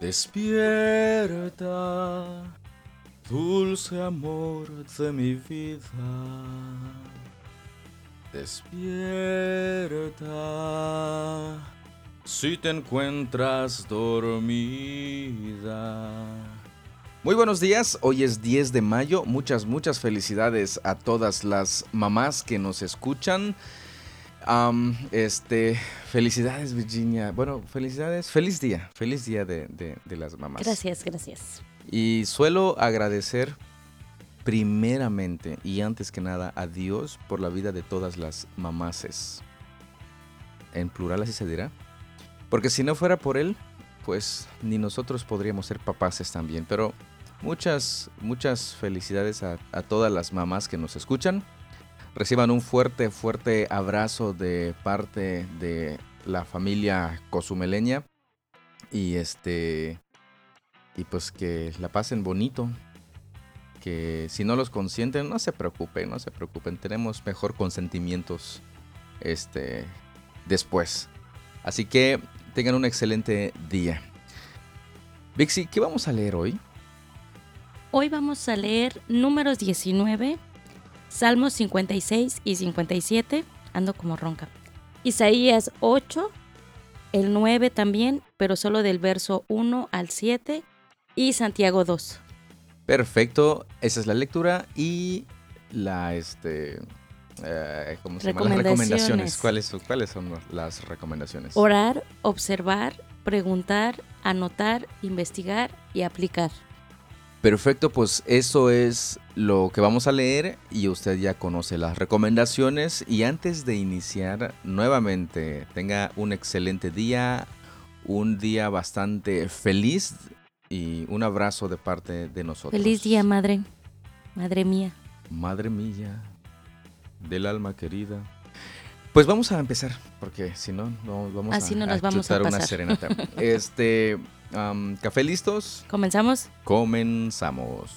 Despierta, dulce amor de mi vida. Despierta, si te encuentras dormida. Muy buenos días, hoy es 10 de mayo, muchas, muchas felicidades a todas las mamás que nos escuchan. Am, este, felicidades Virginia, bueno, felicidades, feliz día, feliz día de, de- de las mamás. Gracias, gracias. Y suelo agradecer primeramente y antes que nada a Dios por la vida de todas las mamases. En plural así se dirá. Porque si no fuera por Él, pues ni nosotros podríamos ser papaces también. Pero muchas, muchas felicidades a, a todas las mamás que nos escuchan. Reciban un fuerte, fuerte abrazo de parte de la familia cozumeleña. Y este y pues que la pasen bonito. Que si no los consienten, no se preocupen, no se preocupen. Tenemos mejor consentimientos este, después. Así que tengan un excelente día. Vixi, ¿qué vamos a leer hoy? Hoy vamos a leer números 19, Salmos 56 y 57. Ando como ronca. Isaías 8, el 9 también, pero solo del verso 1 al 7. Y Santiago 2. Perfecto, esa es la lectura y la, este, eh, ¿cómo se llama? Las recomendaciones. Recomendaciones. ¿Cuáles, son- ¿Cuáles son las recomendaciones? Orar, observar, preguntar, anotar, investigar y aplicar. Perfecto, pues eso es lo que vamos a leer y usted ya conoce las recomendaciones y antes de iniciar nuevamente tenga un excelente día, un día bastante feliz y un abrazo de parte de nosotros. Feliz día, madre. Madre mía. Madre mía, del alma querida. Pues vamos a empezar, porque si no, no vamos Así a, no nos vamos a chutar una serenata. Este, café listos. ¿Comenzamos? Comenzamos.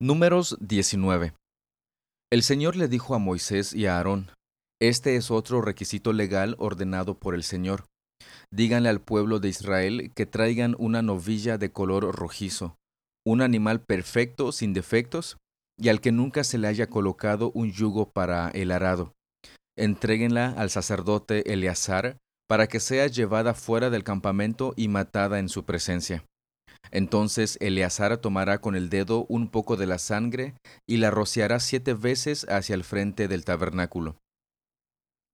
Números 19. El Señor le dijo a Moisés y a Aarón, Este es otro requisito legal ordenado por el Señor. Díganle al pueblo de Israel que traigan una novilla de color rojizo, un animal perfecto sin defectos, y al que nunca se le haya colocado un yugo para el arado. Entréguenla al sacerdote Eleazar para que sea llevada fuera del campamento y matada en su presencia. Entonces Eleazar tomará con el dedo un poco de la sangre y la rociará siete veces hacia el frente del tabernáculo.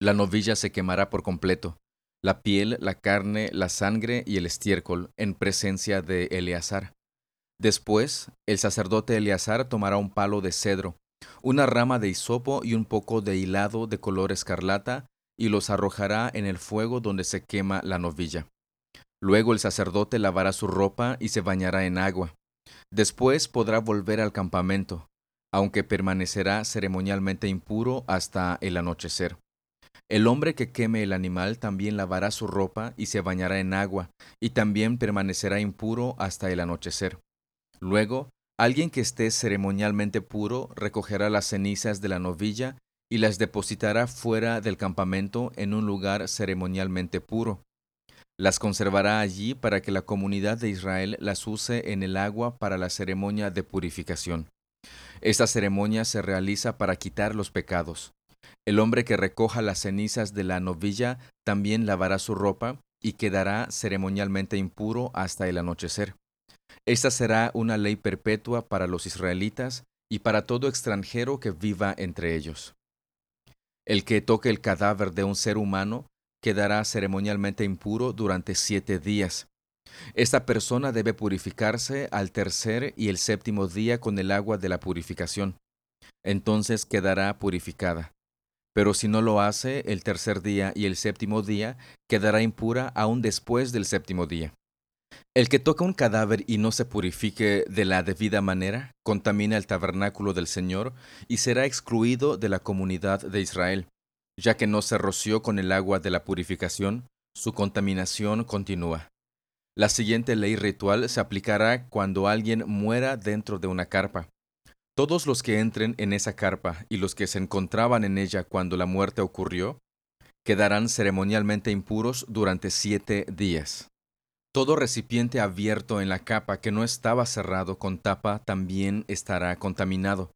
La novilla se quemará por completo, la piel, la carne, la sangre y el estiércol, en presencia de Eleazar. Después, el sacerdote Eleazar tomará un palo de cedro, una rama de hisopo y un poco de hilado de color escarlata, y los arrojará en el fuego donde se quema la novilla. Luego el sacerdote lavará su ropa y se bañará en agua. Después podrá volver al campamento, aunque permanecerá ceremonialmente impuro hasta el anochecer. El hombre que queme el animal también lavará su ropa y se bañará en agua, y también permanecerá impuro hasta el anochecer. Luego, alguien que esté ceremonialmente puro recogerá las cenizas de la novilla y las depositará fuera del campamento en un lugar ceremonialmente puro. Las conservará allí para que la comunidad de Israel las use en el agua para la ceremonia de purificación. Esta ceremonia se realiza para quitar los pecados. El hombre que recoja las cenizas de la novilla también lavará su ropa y quedará ceremonialmente impuro hasta el anochecer. Esta será una ley perpetua para los israelitas y para todo extranjero que viva entre ellos. El que toque el cadáver de un ser humano quedará ceremonialmente impuro durante siete días. Esta persona debe purificarse al tercer y el séptimo día con el agua de la purificación. Entonces quedará purificada. Pero si no lo hace el tercer día y el séptimo día, quedará impura aún después del séptimo día. El que toca un cadáver y no se purifique de la debida manera, contamina el tabernáculo del Señor y será excluido de la comunidad de Israel. Ya que no se roció con el agua de la purificación, su contaminación continúa. La siguiente ley ritual se aplicará cuando alguien muera dentro de una carpa. Todos los que entren en esa carpa y los que se encontraban en ella cuando la muerte ocurrió, quedarán ceremonialmente impuros durante siete días. Todo recipiente abierto en la capa que no estaba cerrado con tapa también estará contaminado.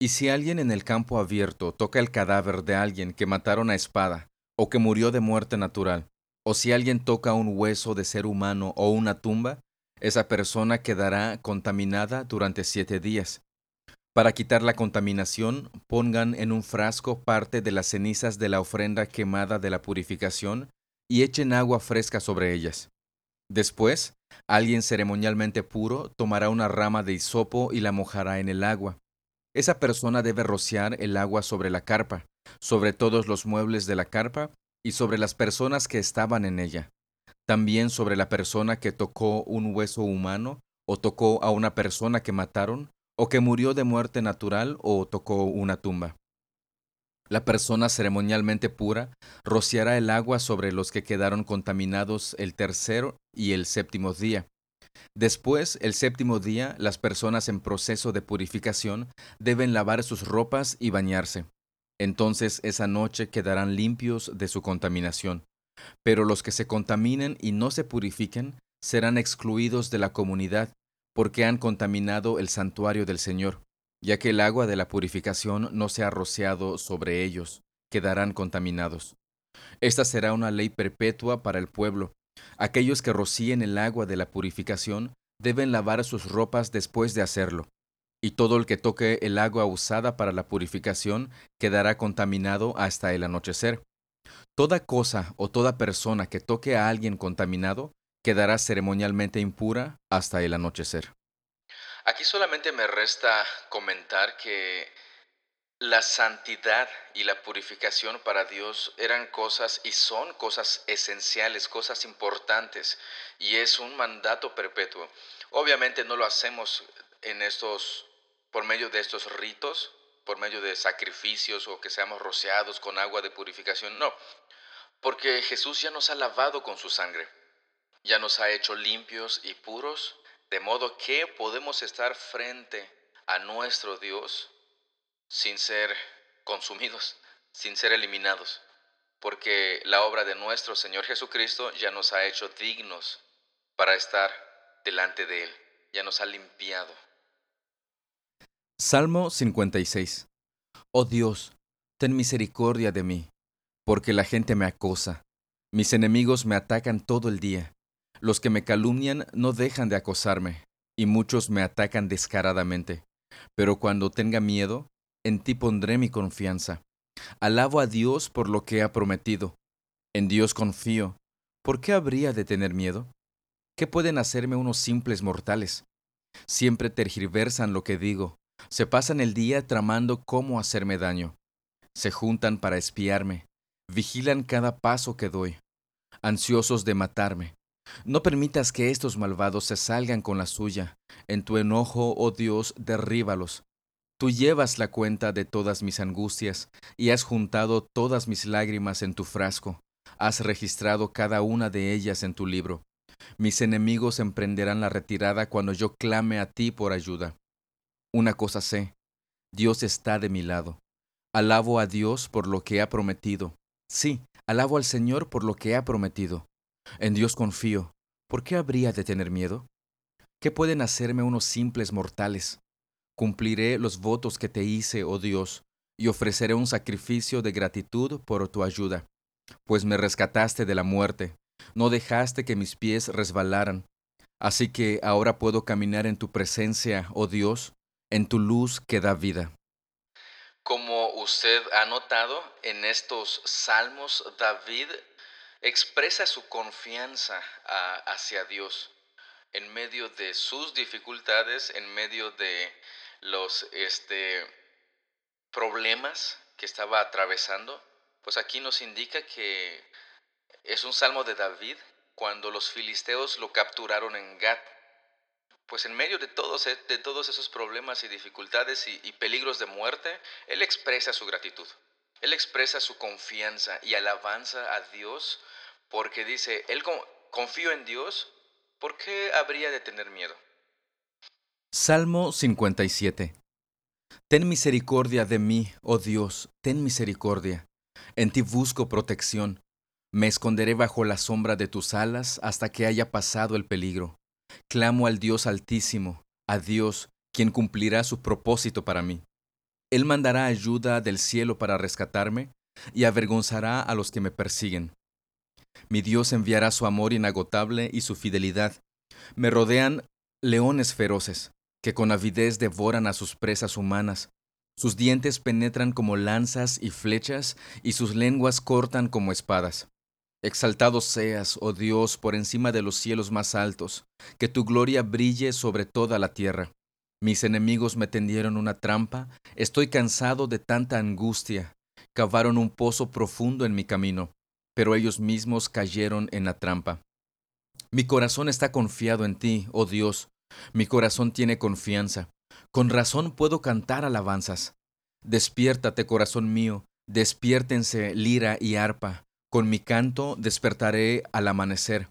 Y si alguien en el campo abierto toca el cadáver de alguien que mataron a espada, o que murió de muerte natural, o si alguien toca un hueso de ser humano o una tumba, esa persona quedará contaminada durante siete días. Para quitar la contaminación, pongan en un frasco parte de las cenizas de la ofrenda quemada de la purificación y echen agua fresca sobre ellas. Después, alguien ceremonialmente puro tomará una rama de hisopo y la mojará en el agua. Esa persona debe rociar el agua sobre la carpa, sobre todos los muebles de la carpa y sobre las personas que estaban en ella. También sobre la persona que tocó un hueso humano o tocó a una persona que mataron o que murió de muerte natural o tocó una tumba. La persona ceremonialmente pura rociará el agua sobre los que quedaron contaminados el tercero y el séptimo día. Después, el séptimo día, las personas en proceso de purificación deben lavar sus ropas y bañarse. Entonces esa noche quedarán limpios de su contaminación. Pero los que se contaminen y no se purifiquen serán excluidos de la comunidad, porque han contaminado el santuario del Señor ya que el agua de la purificación no se ha rociado sobre ellos, quedarán contaminados. Esta será una ley perpetua para el pueblo. Aquellos que rocíen el agua de la purificación deben lavar sus ropas después de hacerlo, y todo el que toque el agua usada para la purificación quedará contaminado hasta el anochecer. Toda cosa o toda persona que toque a alguien contaminado quedará ceremonialmente impura hasta el anochecer. Aquí solamente me resta comentar que la santidad y la purificación para Dios eran cosas y son cosas esenciales, cosas importantes, y es un mandato perpetuo. Obviamente no lo hacemos en estos por medio de estos ritos, por medio de sacrificios o que seamos rociados con agua de purificación, no, porque Jesús ya nos ha lavado con su sangre, ya nos ha hecho limpios y puros de modo que podemos estar frente a nuestro Dios sin ser consumidos, sin ser eliminados, porque la obra de nuestro Señor Jesucristo ya nos ha hecho dignos para estar delante de Él, ya nos ha limpiado. Salmo 56 Oh Dios, ten misericordia de mí, porque la gente me acosa, mis enemigos me atacan todo el día. Los que me calumnian no dejan de acosarme, y muchos me atacan descaradamente. Pero cuando tenga miedo, en ti pondré mi confianza. Alabo a Dios por lo que ha prometido. En Dios confío. ¿Por qué habría de tener miedo? ¿Qué pueden hacerme unos simples mortales? Siempre tergiversan lo que digo, se pasan el día tramando cómo hacerme daño. Se juntan para espiarme, vigilan cada paso que doy, ansiosos de matarme. No permitas que estos malvados se salgan con la suya. En tu enojo, oh Dios, derríbalos. Tú llevas la cuenta de todas mis angustias, y has juntado todas mis lágrimas en tu frasco. Has registrado cada una de ellas en tu libro. Mis enemigos emprenderán la retirada cuando yo clame a ti por ayuda. Una cosa sé, Dios está de mi lado. Alabo a Dios por lo que ha prometido. Sí, alabo al Señor por lo que ha prometido. En Dios confío. ¿Por qué habría de tener miedo? ¿Qué pueden hacerme unos simples mortales? Cumpliré los votos que te hice, oh Dios, y ofreceré un sacrificio de gratitud por tu ayuda, pues me rescataste de la muerte, no dejaste que mis pies resbalaran. Así que ahora puedo caminar en tu presencia, oh Dios, en tu luz que da vida. Como usted ha notado, en estos salmos David expresa su confianza hacia Dios en medio de sus dificultades, en medio de los este, problemas que estaba atravesando, pues aquí nos indica que es un salmo de David cuando los filisteos lo capturaron en Gat. Pues en medio de todos, e, de todos esos problemas y dificultades y peligros de muerte, él expresa su gratitud. Él expresa su confianza y alabanza a Dios porque dice, él confío en Dios, ¿por qué habría de tener miedo? Salmo 57 Ten misericordia de mí, oh Dios, ten misericordia. En ti busco protección. Me esconderé bajo la sombra de tus alas hasta que haya pasado el peligro. Clamo al Dios Altísimo, a Dios, quien cumplirá su propósito para mí. Él mandará ayuda del cielo para rescatarme y avergonzará a los que me persiguen. Mi Dios enviará su amor inagotable y su fidelidad. Me rodean leones feroces, que con avidez devoran a sus presas humanas. Sus dientes penetran como lanzas y flechas, y sus lenguas cortan como espadas. Exaltado seas, oh Dios, por encima de los cielos más altos, que tu gloria brille sobre toda la tierra. Mis enemigos me tendieron una trampa, estoy cansado de tanta angustia. Cavaron un pozo profundo en mi camino, pero ellos mismos cayeron en la trampa. Mi corazón está confiado en ti, oh Dios, mi corazón tiene confianza. Con razón puedo cantar alabanzas. Despiértate, corazón mío, despiértense lira y arpa. Con mi canto despertaré al amanecer.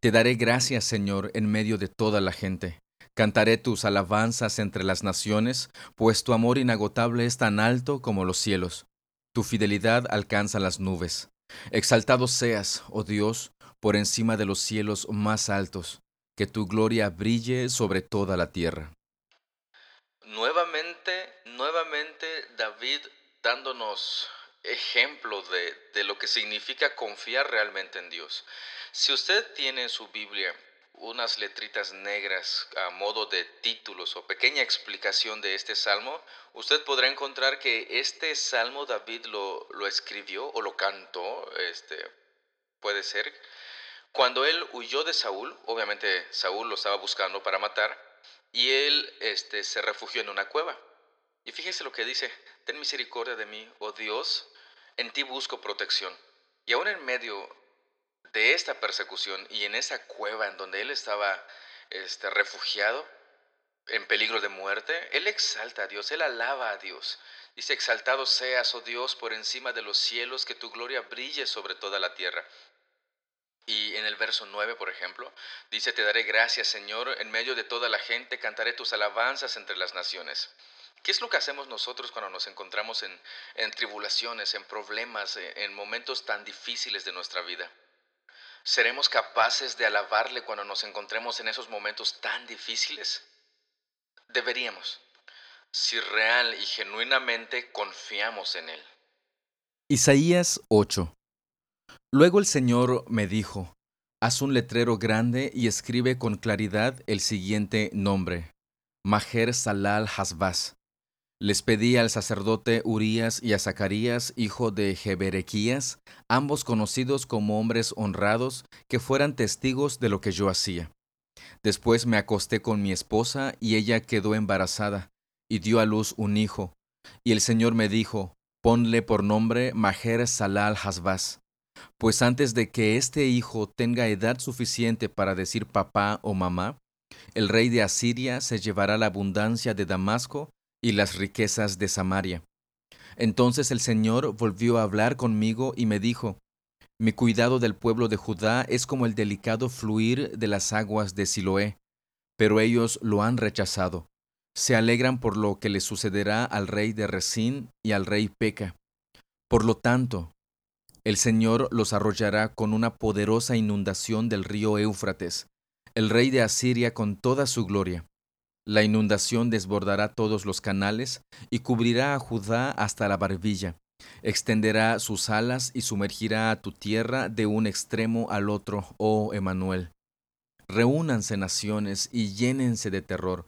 Te daré gracias, Señor, en medio de toda la gente. Cantaré tus alabanzas entre las naciones, pues tu amor inagotable es tan alto como los cielos. Tu fidelidad alcanza las nubes. Exaltado seas, oh Dios, por encima de los cielos más altos, que tu gloria brille sobre toda la tierra. Nuevamente, nuevamente David dándonos ejemplo de, de lo que significa confiar realmente en Dios. Si usted tiene en su Biblia unas letritas negras a modo de títulos o pequeña explicación de este salmo, usted podrá encontrar que este salmo David lo, lo escribió o lo cantó, este, puede ser, cuando él huyó de Saúl, obviamente Saúl lo estaba buscando para matar, y él este, se refugió en una cueva. Y fíjese lo que dice, ten misericordia de mí, oh Dios, en ti busco protección. Y aún en medio de esta persecución y en esa cueva en donde él estaba este, refugiado, en peligro de muerte, él exalta a Dios, él alaba a Dios. Dice, exaltado seas, oh Dios, por encima de los cielos, que tu gloria brille sobre toda la tierra. Y en el verso 9, por ejemplo, dice, te daré gracias, Señor, en medio de toda la gente, cantaré tus alabanzas entre las naciones. ¿Qué es lo que hacemos nosotros cuando nos encontramos en, en tribulaciones, en problemas, en momentos tan difíciles de nuestra vida? ¿Seremos capaces de alabarle cuando nos encontremos en esos momentos tan difíciles? Deberíamos, si real y genuinamente confiamos en Él. Isaías 8 Luego el Señor me dijo, haz un letrero grande y escribe con claridad el siguiente nombre, Majer Salal Hasbaz. Les pedí al sacerdote Urías y a Zacarías, hijo de Jeberequías, ambos conocidos como hombres honrados, que fueran testigos de lo que yo hacía. Después me acosté con mi esposa y ella quedó embarazada y dio a luz un hijo. Y el Señor me dijo, ponle por nombre Majer Salal Hasbaz pues antes de que este hijo tenga edad suficiente para decir papá o mamá, el rey de Asiria se llevará la abundancia de Damasco y las riquezas de Samaria. Entonces el Señor volvió a hablar conmigo y me dijo, Mi cuidado del pueblo de Judá es como el delicado fluir de las aguas de Siloé, pero ellos lo han rechazado. Se alegran por lo que le sucederá al rey de Resín y al rey Peca. Por lo tanto, el Señor los arrollará con una poderosa inundación del río Éufrates, el rey de Asiria con toda su gloria. La inundación desbordará todos los canales y cubrirá a Judá hasta la barbilla. Extenderá sus alas y sumergirá a tu tierra de un extremo al otro, oh Emanuel. Reúnanse naciones y llénense de terror.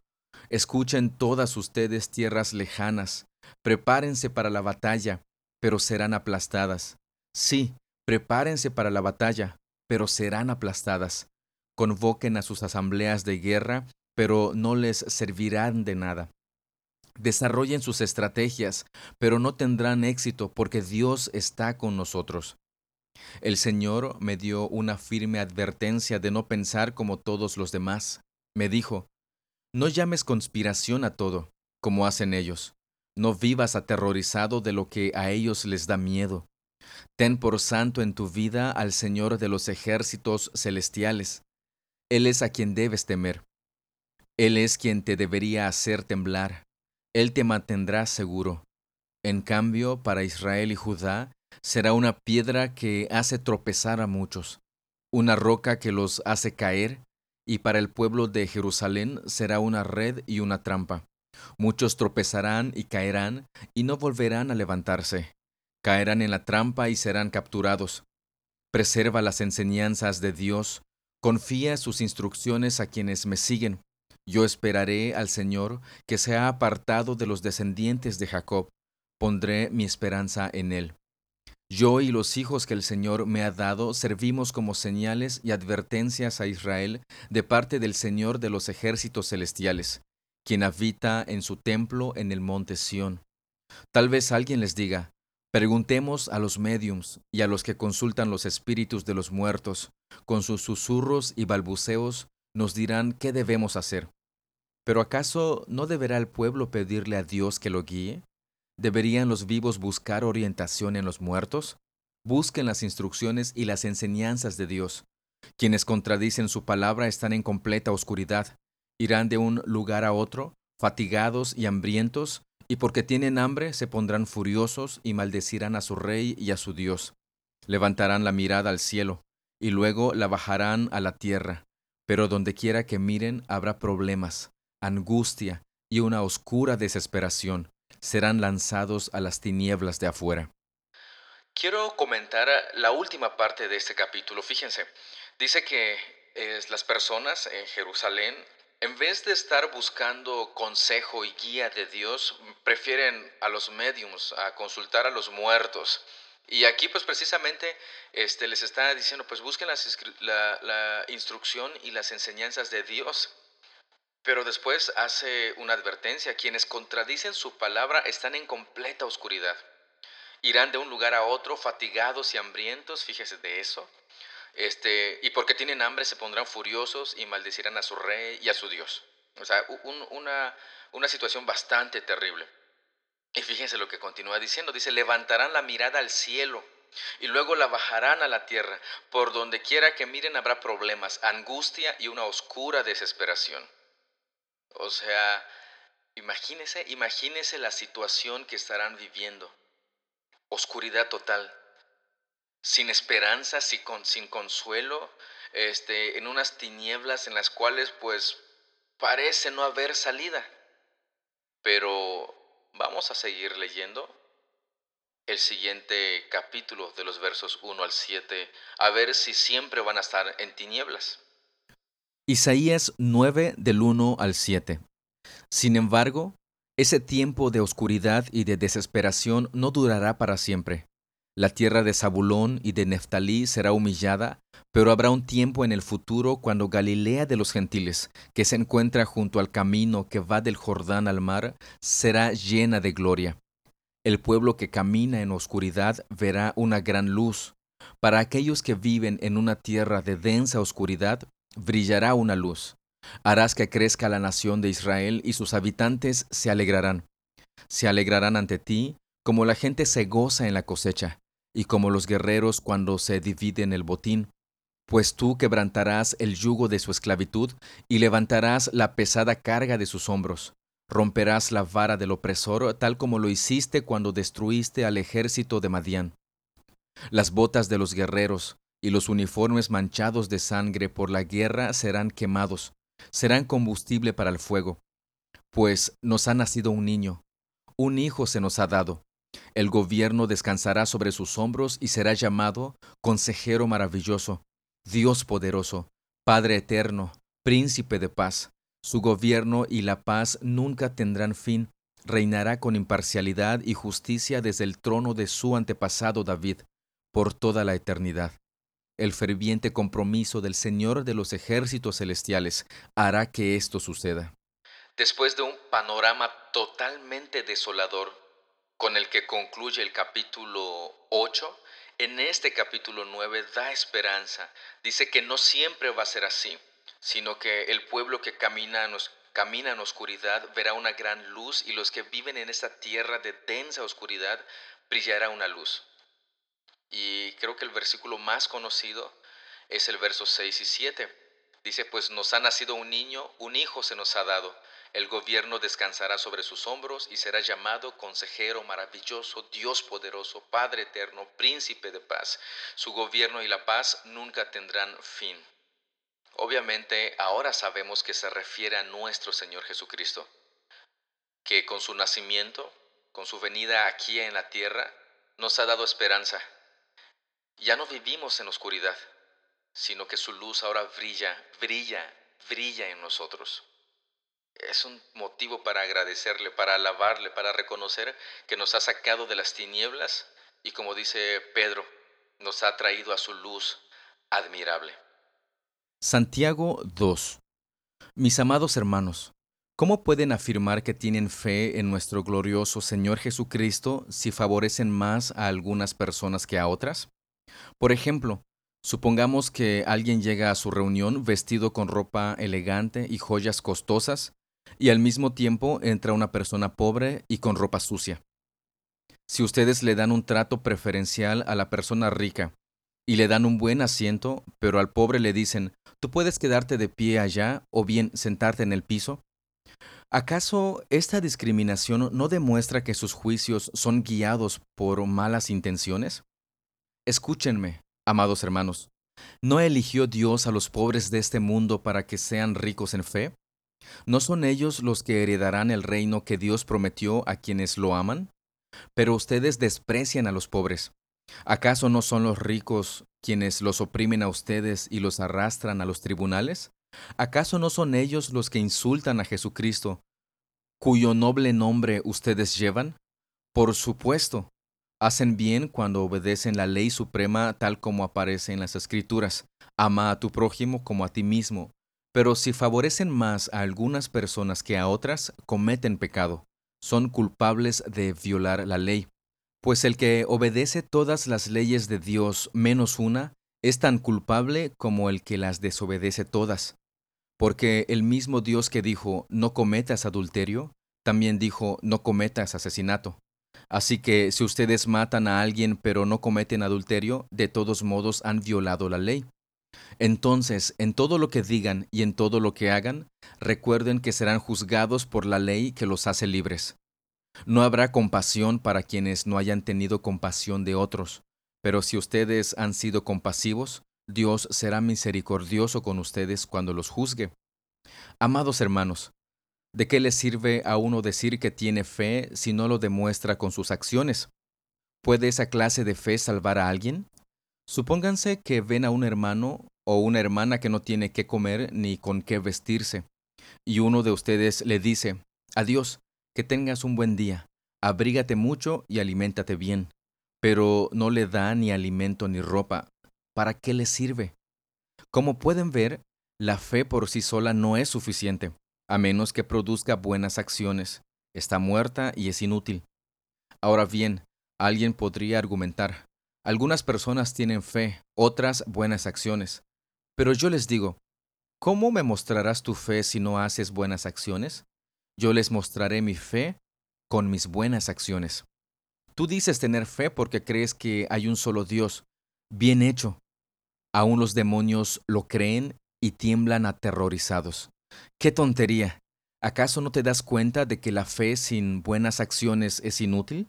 Escuchen todas ustedes tierras lejanas. Prepárense para la batalla, pero serán aplastadas. Sí, prepárense para la batalla, pero serán aplastadas. Convoquen a sus asambleas de guerra, pero no les servirán de nada. Desarrollen sus estrategias, pero no tendrán éxito porque Dios está con nosotros. El Señor me dio una firme advertencia de no pensar como todos los demás. Me dijo, no llames conspiración a todo, como hacen ellos. No vivas aterrorizado de lo que a ellos les da miedo. Ten por santo en tu vida al Señor de los ejércitos celestiales. Él es a quien debes temer. Él es quien te debería hacer temblar. Él te mantendrá seguro. En cambio, para Israel y Judá, será una piedra que hace tropezar a muchos, una roca que los hace caer, y para el pueblo de Jerusalén será una red y una trampa. Muchos tropezarán y caerán, y no volverán a levantarse. Caerán en la trampa y serán capturados. Preserva las enseñanzas de Dios, confía sus instrucciones a quienes me siguen. Yo esperaré al Señor, que se ha apartado de los descendientes de Jacob. Pondré mi esperanza en él. Yo y los hijos que el Señor me ha dado servimos como señales y advertencias a Israel de parte del Señor de los ejércitos celestiales, quien habita en su templo en el monte Sión. Tal vez alguien les diga, preguntemos a los médiums y a los que consultan los espíritus de los muertos, con sus susurros y balbuceos nos dirán qué debemos hacer. Pero ¿acaso no deberá el pueblo pedirle a Dios que lo guíe? ¿Deberían los vivos buscar orientación en los muertos? Busquen las instrucciones y las enseñanzas de Dios. Quienes contradicen su palabra están en completa oscuridad. Irán de un lugar a otro, fatigados y hambrientos, y porque tienen hambre se pondrán furiosos y maldecirán a su rey y a su Dios. Levantarán la mirada al cielo, y luego la bajarán a la tierra. Pero donde quiera que miren habrá problemas, angustia y una oscura desesperación serán lanzados a las tinieblas de afuera. Quiero comentar la última parte de este capítulo. Fíjense, dice que las personas en Jerusalén, en vez de estar buscando consejo y guía de Dios, prefieren a los médiums, a consultar a los muertos. Y aquí pues precisamente este, les está diciendo, pues busquen la, la instrucción y las enseñanzas de Dios. Pero después hace una advertencia, quienes contradicen su palabra están en completa oscuridad. Irán de un lugar a otro fatigados y hambrientos, fíjese de eso. Este, y porque tienen hambre se pondrán furiosos y maldecirán a su rey y a su Dios. O sea, una, una situación bastante terrible. Y fíjense lo que continúa diciendo. Dice, levantarán la mirada al cielo y luego la bajarán a la tierra. Por donde quiera que miren habrá problemas, angustia y una oscura desesperación. O sea, imagínese, imagínese la situación que estarán viviendo. Oscuridad total, sin esperanza, sin, sin consuelo, este, en unas tinieblas en las cuales pues parece no haber salida. Pero vamos a seguir leyendo el siguiente capítulo de los versos 1 al 7, a ver si siempre van a estar en tinieblas. Isaías 9 del 1 al 7. Sin embargo, ese tiempo de oscuridad y de desesperación no durará para siempre. La tierra de Zabulón y de Neftalí será humillada, pero habrá un tiempo en el futuro cuando Galilea de los gentiles, que se encuentra junto al camino que va del Jordán al mar, será llena de gloria. El pueblo que camina en oscuridad verá una gran luz. Para aquellos que viven en una tierra de densa oscuridad, brillará una luz. Harás que crezca la nación de Israel y sus habitantes se alegrarán. Se alegrarán ante ti como la gente se goza en la cosecha y como los guerreros cuando se dividen el botín. Pues tú quebrantarás el yugo de su esclavitud y levantarás la pesada carga de sus hombros. Romperás la vara del opresor tal como lo hiciste cuando destruiste al ejército de Madián. Las botas de los guerreros, y los uniformes manchados de sangre por la guerra serán quemados, serán combustible para el fuego. Pues nos ha nacido un niño, un hijo se nos ha dado. El gobierno descansará sobre sus hombros y será llamado Consejero maravilloso, Dios poderoso, Padre eterno, Príncipe de paz. Su gobierno y la paz nunca tendrán fin. Reinará con imparcialidad y justicia desde el trono de su antepasado David, por toda la eternidad. El ferviente compromiso del Señor de los ejércitos celestiales hará que esto suceda. Después de un panorama totalmente desolador con el que concluye el capítulo 8, en este capítulo 9 da esperanza. Dice que no siempre va a ser así, sino que el pueblo que camina, en oscuridad verá una gran luz y los que viven en esta tierra de densa oscuridad brillará una luz. Y creo que el versículo más conocido es el verso 6 y 7. Dice, pues nos ha nacido un niño, un hijo se nos ha dado. El gobierno descansará sobre sus hombros y será llamado consejero maravilloso, Dios poderoso, Padre eterno, príncipe de paz. Su gobierno y la paz nunca tendrán fin. Obviamente ahora sabemos que se refiere a nuestro Señor Jesucristo, que con su nacimiento, con su venida aquí en la tierra, nos ha dado esperanza. Ya no vivimos en oscuridad, sino que su luz ahora brilla, brilla, brilla en nosotros es un motivo para agradecerle, para alabarle, para reconocer que nos ha sacado de las tinieblas y como dice Pedro, nos ha traído a su luz admirable. Santiago 2. Mis amados hermanos, ¿cómo pueden afirmar que tienen fe en nuestro glorioso Señor Jesucristo si favorecen más a algunas personas que a otras? Por ejemplo, supongamos que alguien llega a su reunión vestido con ropa elegante y joyas costosas, y al mismo tiempo entra una persona pobre y con ropa sucia. Si ustedes le dan un trato preferencial a la persona rica y le dan un buen asiento, pero al pobre le dicen, tú puedes quedarte de pie allá o bien sentarte en el piso, ¿acaso esta discriminación no demuestra que sus juicios son guiados por malas intenciones? Escúchenme, amados hermanos, ¿no eligió Dios a los pobres de este mundo para que sean ricos en fe? ¿No son ellos los que heredarán el reino que Dios prometió a quienes lo aman? Pero ustedes desprecian a los pobres. ¿Acaso no son los ricos quienes los oprimen a ustedes y los arrastran a los tribunales? ¿Acaso no son ellos los que insultan a Jesucristo, cuyo noble nombre ustedes llevan? Por supuesto, hacen bien cuando obedecen la ley suprema tal como aparece en las Escrituras. Ama a tu prójimo como a ti mismo. Pero si favorecen más a algunas personas que a otras, cometen pecado, son culpables de violar la ley. Pues el que obedece todas las leyes de Dios menos una, es tan culpable como el que las desobedece todas. Porque el mismo Dios que dijo, no cometas adulterio, también dijo, no cometas asesinato. Así que si ustedes matan a alguien pero no cometen adulterio, de todos modos han violado la ley. Entonces, en todo lo que digan y en todo lo que hagan, recuerden que serán juzgados por la ley que los hace libres. No habrá compasión para quienes no hayan tenido compasión de otros, pero si ustedes han sido compasivos, Dios será misericordioso con ustedes cuando los juzgue. Amados hermanos, ¿de qué les sirve a uno decir que tiene fe si no lo demuestra con sus acciones? ¿Puede esa clase de fe salvar a alguien? Supónganse que ven a un hermano o una hermana que no tiene qué comer ni con qué vestirse, y uno de ustedes le dice, Adiós, que tengas un buen día, abrígate mucho y aliméntate bien, pero no le da ni alimento ni ropa, ¿para qué le sirve? Como pueden ver, la fe por sí sola no es suficiente, a menos que produzca buenas acciones. Está muerta y es inútil. Ahora bien, alguien podría argumentar, algunas personas tienen fe, otras buenas acciones. Pero yo les digo, ¿cómo me mostrarás tu fe si no haces buenas acciones? Yo les mostraré mi fe con mis buenas acciones. Tú dices tener fe porque crees que hay un solo Dios. Bien hecho. Aún los demonios lo creen y tiemblan aterrorizados. ¡Qué tontería! ¿Acaso no te das cuenta de que la fe sin buenas acciones es inútil?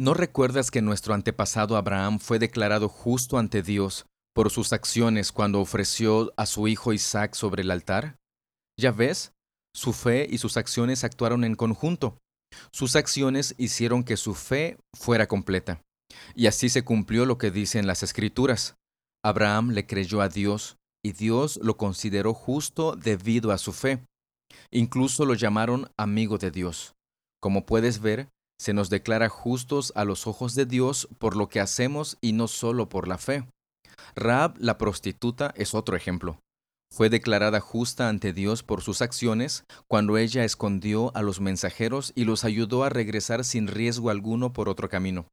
¿No recuerdas que nuestro antepasado Abraham fue declarado justo ante Dios por sus acciones cuando ofreció a su hijo Isaac sobre el altar? Ya ves, su fe y sus acciones actuaron en conjunto. Sus acciones hicieron que su fe fuera completa. Y así se cumplió lo que dicen las Escrituras. Abraham le creyó a Dios y Dios lo consideró justo debido a su fe. Incluso lo llamaron amigo de Dios. Como puedes ver, se nos declara justos a los ojos de Dios por lo que hacemos y no solo por la fe. Raab la prostituta es otro ejemplo. Fue declarada justa ante Dios por sus acciones cuando ella escondió a los mensajeros y los ayudó a regresar sin riesgo alguno por otro camino.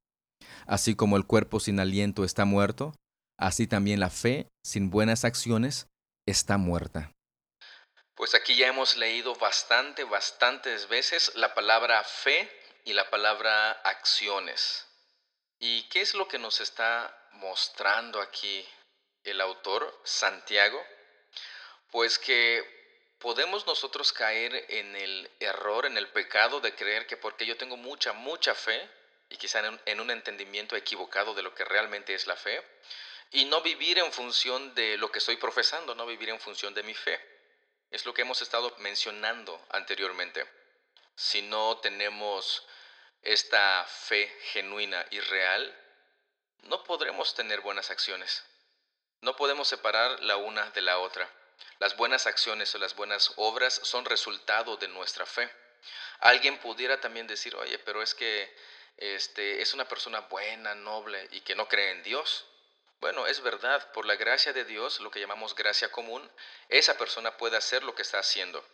Así como el cuerpo sin aliento está muerto, así también la fe sin buenas acciones está muerta. Pues aquí ya hemos leído bastante, bastantes veces la palabra fe y la palabra acciones. ¿Y qué es lo que nos está mostrando aquí el autor, Santiago? Pues que podemos nosotros caer en el error, en el pecado de creer que porque yo tengo mucha, mucha fe, y quizá en un, en un entendimiento equivocado de lo que realmente es la fe, y no vivir en función de lo que estoy profesando, no vivir en función de mi fe. Es lo que hemos estado mencionando anteriormente. Si no tenemos esta fe genuina y real, no podremos tener buenas acciones. No podemos separar la una de la otra. Las buenas acciones o las buenas obras son resultado de nuestra fe. Alguien pudiera también decir, oye, pero es que este, es una persona buena, noble y que no cree en Dios. Bueno, es verdad, por la gracia de Dios, lo que llamamos gracia común, esa persona puede hacer lo que está haciendo,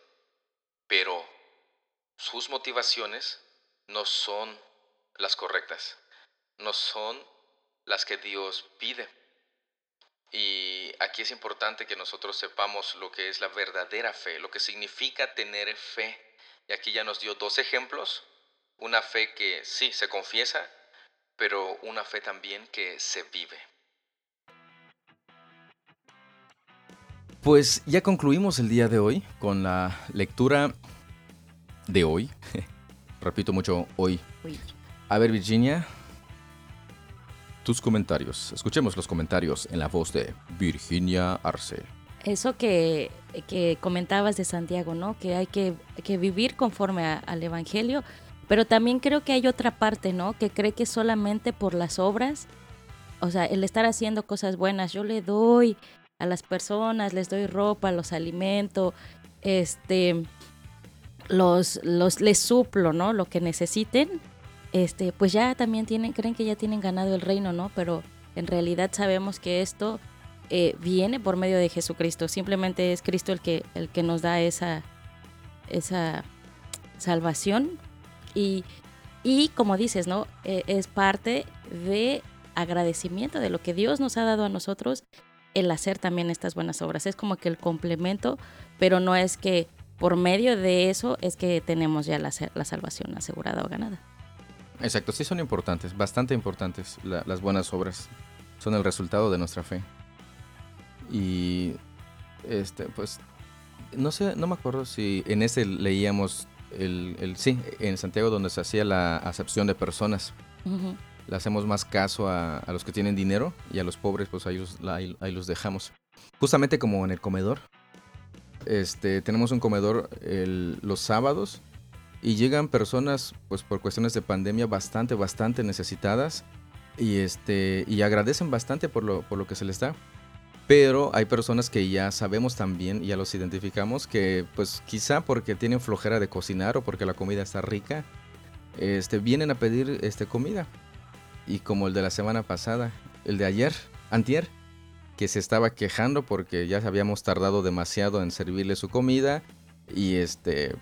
pero sus motivaciones no son las correctas, no son las que Dios pide. Y aquí es importante que nosotros sepamos lo que es la verdadera fe, lo que significa tener fe. Y aquí ya nos dio dos ejemplos, una fe que sí se confiesa, pero una fe también que se vive. Pues ya concluimos el día de hoy con la lectura de hoy. Repito mucho hoy. A ver, Virginia, tus comentarios. Escuchemos los comentarios en la voz de Virginia Arce. Eso que, que comentabas de Santiago, ¿no? Que hay que, que vivir conforme al Evangelio, pero también creo que hay otra parte, ¿no? Que cree que solamente por las obras, o sea, el estar haciendo cosas buenas, yo le doy a las personas, les doy ropa, los alimento, este, los, los les suplo, ¿no? Lo que necesiten este, pues ya también tienen, creen que ya tienen ganado el reino, ¿no? Pero en realidad sabemos que esto eh, viene por medio de Jesucristo. Simplemente es Cristo el que, el que nos da esa, esa salvación. Y, y como dices, ¿no? Eh, es parte de agradecimiento de lo que Dios nos ha dado a nosotros el hacer también estas buenas obras. Es como que el complemento, pero no es que por medio de eso es que tenemos ya la, la salvación asegurada o ganada. Exacto, sí son importantes, bastante importantes las buenas obras. Son el resultado de nuestra fe. Y este, pues, no sé, no me acuerdo si en ese leíamos el, el sí, en Santiago donde se hacía la acepción de personas. Le hacemos más caso a, los que tienen dinero y a los pobres, pues ahí los, ahí, los dejamos. Justamente como en el comedor. Este, tenemos un comedor los sábados y llegan personas, pues por cuestiones de pandemia, bastante, bastante necesitadas y, este, y agradecen bastante por lo, por lo que se les da. Pero hay personas que ya sabemos también, ya los identificamos, que pues quizá porque tienen flojera de cocinar o porque la comida está rica, este, vienen a pedir este, comida. Y como el de la semana pasada, el de ayer, antier, que se estaba quejando porque ya habíamos tardado demasiado en servirle su comida y este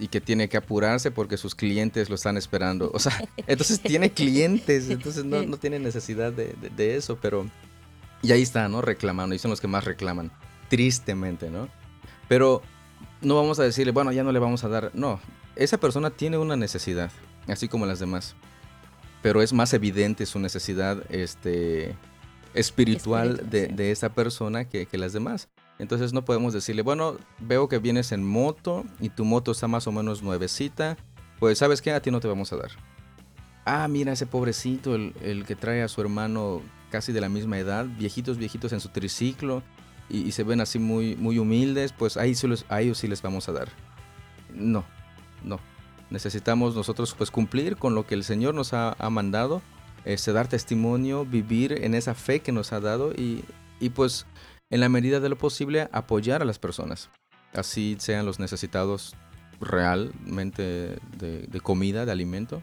y que tiene que apurarse porque sus clientes lo están esperando. O sea, entonces tiene clientes, entonces no, no tiene necesidad de, de, eso, pero... Y ahí está, ¿no? Reclamando, y son los que más reclaman, tristemente, ¿no? Pero no vamos a decirle, bueno, ya no le vamos a dar, no, esa persona tiene una necesidad, así como las demás, pero es más evidente su necesidad este, espiritual, de, de, esa persona que, que las demás. Entonces no podemos decirle, bueno, veo que vienes en moto y tu moto está más o menos nuevecita, pues sabes qué, a ti no te vamos a dar. Ah, mira ese pobrecito, el, que trae a su hermano casi de la misma edad, viejitos, viejitos en su triciclo y, se ven así muy, muy humildes, pues ahí sí a ellos sí les vamos a dar. No, no. Necesitamos nosotros pues cumplir con lo que el Señor nos ha, mandado, este, dar testimonio, vivir en esa fe que nos ha dado y, y pues en la medida de lo posible, apoyar a las personas. Así sean los necesitados realmente de, comida, de alimento.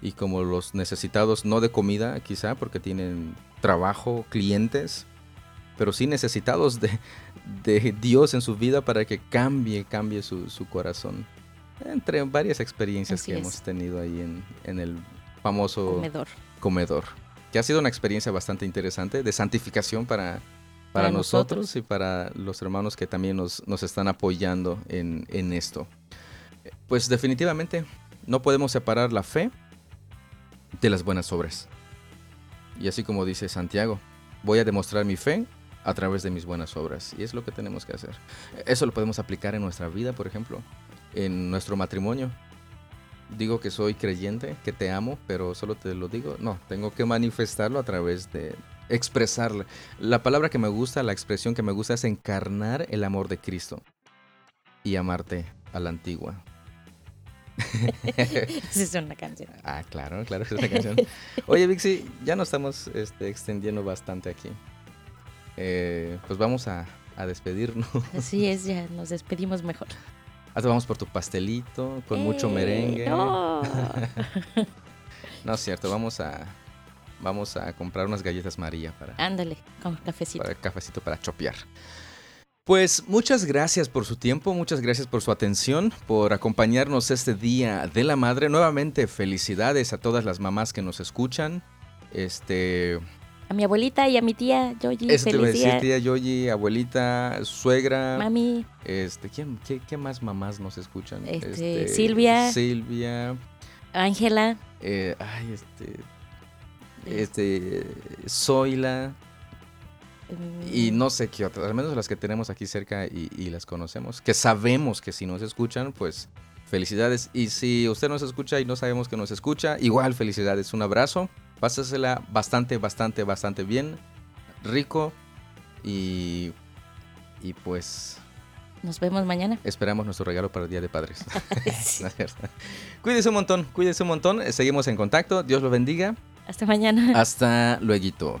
Y como los necesitados no de comida, quizá porque tienen trabajo, clientes, pero sí necesitados de, Dios en su vida para que cambie, cambie su, corazón. Entre varias experiencias que hemos tenido ahí en, en el famoso comedor. Comedor. Que ha sido una experiencia bastante interesante de santificación para, para, nosotros, y para los hermanos que también nos, están apoyando en, esto. Pues definitivamente no podemos separar la fe de las buenas obras. Y así como dice Santiago, voy a demostrar mi fe a través de mis buenas obras. Y es lo que tenemos que hacer. Eso lo podemos aplicar en nuestra vida, por ejemplo, en nuestro matrimonio. Digo que soy creyente, que te amo, pero solo te lo digo. No, tengo que manifestarlo a través de expresarlo. La palabra que me gusta, la expresión que me gusta es encarnar el amor de Cristo y amarte a la antigua. Esa es una canción. Ah, claro, claro, es una canción. Oye, Vixi, ya nos estamos este, extendiendo bastante aquí. Eh, pues vamos a, a, despedirnos. Así es, ya nos despedimos mejor. Hasta vamos por tu pastelito con mucho ¡Eh, merengue. No. no es cierto, vamos a vamos a comprar unas galletas María para Ándale, con cafecito. para cafecito para chopear. Pues muchas gracias por su tiempo, muchas gracias por su atención, por acompañarnos este día de la madre. Nuevamente felicidades a todas las mamás que nos escuchan. Este, A mi abuelita y a mi tía Yoyi, eso te iba a decir, tía Yoyi, abuelita, suegra, Mami, este, ¿quién, qué, qué más mamás nos escuchan? Este, Silvia. Silvia, Ángela, eh, ay, este, este, Zoila. mm, Y no sé qué otras, al menos las que tenemos aquí cerca y, y las conocemos, que sabemos que si nos escuchan, pues felicidades. Y si usted nos escucha y no sabemos que nos escucha, igual felicidades, un abrazo. Pásasela bastante, bastante, bastante bien, rico y, y pues nos vemos mañana. esperamos nuestro regalo para el Día de Padres. Cierto. cuídese un montón, cuídese un montón, seguimos en contacto, Dios lo bendiga, Hasta mañana. hasta luego.